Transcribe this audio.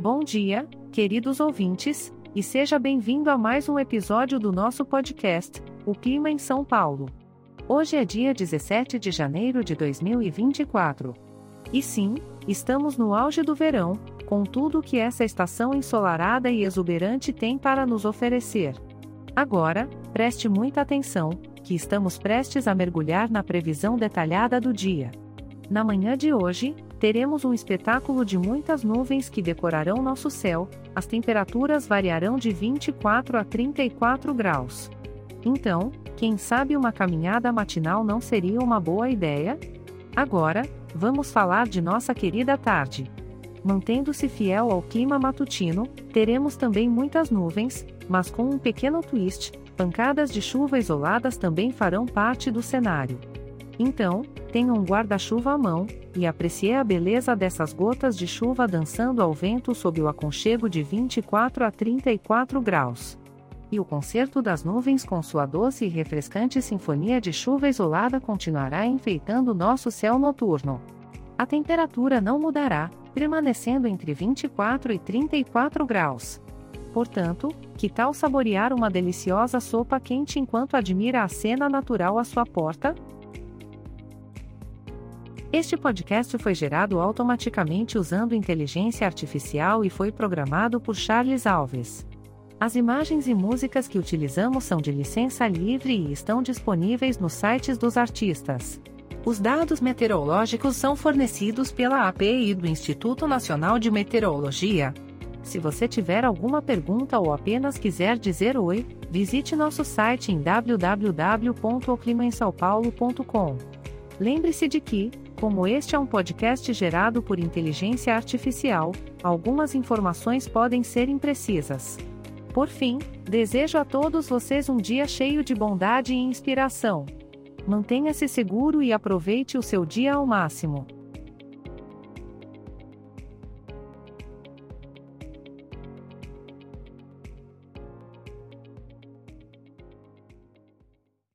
Bom dia, queridos ouvintes, e seja bem-vindo a mais um episódio do nosso podcast, O Clima em São Paulo. Hoje é dia 17 de janeiro de 2024. E sim, estamos no auge do verão, com tudo o que essa estação ensolarada e exuberante tem para nos oferecer. Agora, preste muita atenção, que estamos prestes a mergulhar na previsão detalhada do dia. Na manhã de hoje, teremos um espetáculo de muitas nuvens que decorarão nosso céu, as temperaturas variarão de 24 a 34 graus. Então, quem sabe uma caminhada matinal não seria uma boa ideia? Agora, vamos falar de nossa querida tarde. Mantendo-se fiel ao clima matutino, teremos também muitas nuvens, mas com um pequeno twist: pancadas de chuva isoladas também farão parte do cenário. Então, tenha um guarda-chuva à mão, e aprecie a beleza dessas gotas de chuva dançando ao vento sob o aconchego de 24 a 34 graus. E o concerto das nuvens com sua doce e refrescante sinfonia de chuva isolada continuará enfeitando nosso céu noturno. A temperatura não mudará, permanecendo entre 24 e 34 graus. Portanto, que tal saborear uma deliciosa sopa quente enquanto admira a cena natural à sua porta? Este podcast foi gerado automaticamente usando inteligência artificial e foi programado por Charles Alves. As imagens e músicas que utilizamos são de licença livre e estão disponíveis nos sites dos artistas. Os dados meteorológicos são fornecidos pela API do Instituto Nacional de Meteorologia. Se você tiver alguma pergunta ou apenas quiser dizer oi, visite nosso site em www.oclimaemsaopaulo.com. Lembre-se de que, como este é um podcast gerado por inteligência artificial, algumas informações podem ser imprecisas. Por fim, desejo a todos vocês um dia cheio de bondade e inspiração. Mantenha-se seguro e aproveite o seu dia ao máximo.